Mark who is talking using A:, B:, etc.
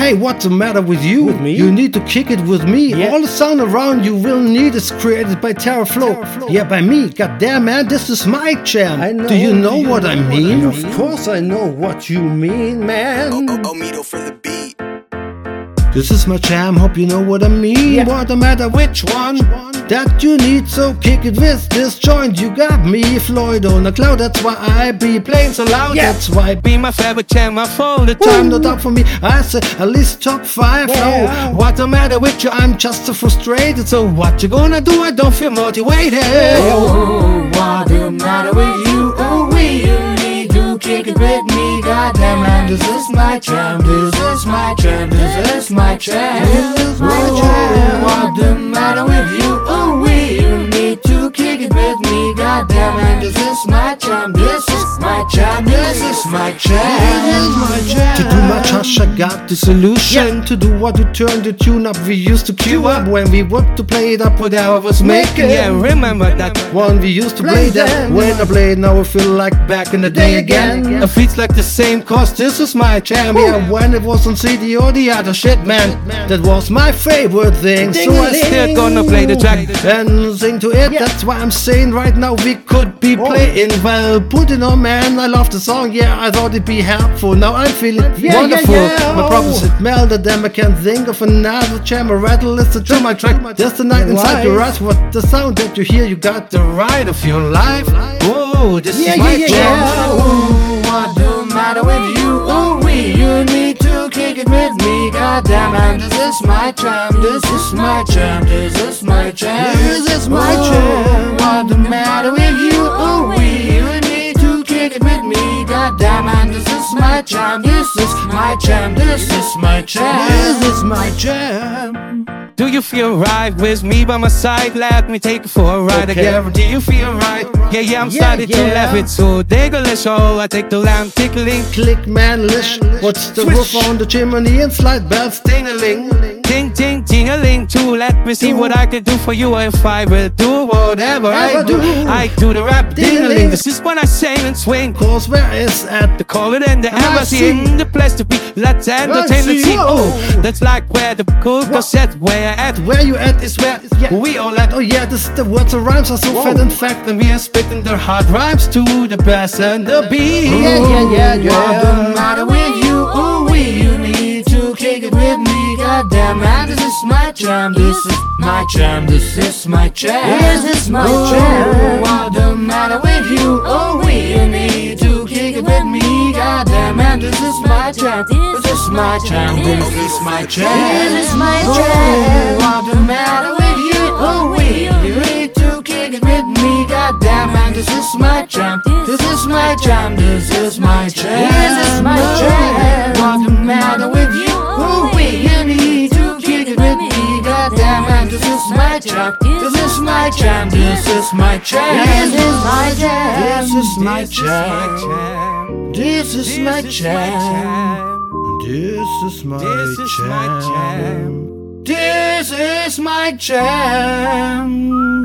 A: Hey, what's the matter with you?
B: With me?
A: You need to kick it with me.
B: Yeah.
A: All the sound around you will need is created by TerraFlow.
B: TerraFlow.
A: Yeah, by me. Goddamn, man, this is my jam.
B: I know.
A: Do you know what I mean?
B: Of course I know what you mean, man.
C: Oh, oh, Mito for the beat.
A: This is my jam, hope you know what I mean.
B: Yeah.
A: What no matter which one that you need, so kick it with this joint. You got me, Floyd on the cloud. That's why I be playing so loud.
B: Yeah.
A: That's why
D: Be my favorite jam, I fold the
A: time
D: time.
A: no doubt for me. I say at least top five.
B: Yeah.
A: No, what the matter with you? I'm just so frustrated. So what you gonna do? I don't feel motivated.
E: Oh, what the matter with you? This is my jam. This is my jam. This is my jam.
A: This is my jam.
E: My jam.
A: To do my touch, I got the solution. To do what to turn the tune up we used to cue up when we want to play it up whatever I was making.
D: Yeah, remember that.
A: One we used to play
B: Play
A: that when I play now I feel like back in the day again. It feels like the same cause this is my jam. Yeah, when it was on CD or the other shit, man, that was my favorite thing. So I
D: Still gonna play the track.
A: and sing to it. That's why I'm saying right now we could be playing well. Put it on, man. I love the song. Yeah, I thought it'd be helpful. Now I'm feeling
B: Yeah,
A: wonderful.
B: yeah, yeah.
A: My problems it melted them. I can't think of another jam. A rattle listen to my track. There's the night inside your eyes. What the sound that you hear? You got the right of your life. Whoa, this
B: Yeah,
A: is my
B: yeah,
A: jam.
B: yeah.
E: Oh, what the matter with you? Oh, we, you need to kick it with me. Goddamn, man, this is my jam. This is my jam. This is my jam.
A: This is my
E: Oh,
A: jam.
E: What the matter with you? Oh, with me. This is my jam. This is my jam. This is my jam.
A: This is my jam.
D: Do you feel right with me by my side? Let me take you for a ride.
A: Okay.
D: I guarantee you feel right. Yeah, yeah, I'm
B: Yeah,
D: starting to
B: yeah.
D: laugh. It's so ticklish. show. I take the lamp tickling.
A: Click manlish. What's the roof on the chimney and slide bells tingling?
D: Ting, ting, ting-a-ling too. Let me see what I can do for you if I will do whatever I do. I do the rap ding-a-ling. This is when I sing and swing.
A: Cause where is at
D: The call it in the embassy in the place to be. Let's entertain the team. Oh, that's like where the cool cassette where at.
A: Where you at is where
B: Yeah.
A: we all at. Oh yeah, this the words and rhymes are so
B: Whoa.
A: fat in fact, and we are spitting their hard rhymes to the bass and the beat.
B: Yeah, yeah, yeah,
E: What the
B: yeah.
E: matter with you? Oh, you kick it with me. Goddamn, man, this is my jam. This is my jam. This is my jam.
B: This is my
E: oh,
B: jam.
E: What the matter with you? Oh, we, you need to kick it with me. Goddamn, man, this is my jam. This is my jam. This is my jam.
B: This is my
E: Oh,
B: jam.
E: what the matter with you? Oh, we, you need to kick it with me. Goddamn, man, this is my jam. This is my jam. This is my jam.
B: This is my jam.
E: Me. This is my jam. This is my jam. This is my jam.
B: This is my jam.
A: This is my jam.
E: This is my jam.
A: This is my
D: This is my
A: jam.
D: jam.
E: This is my jam.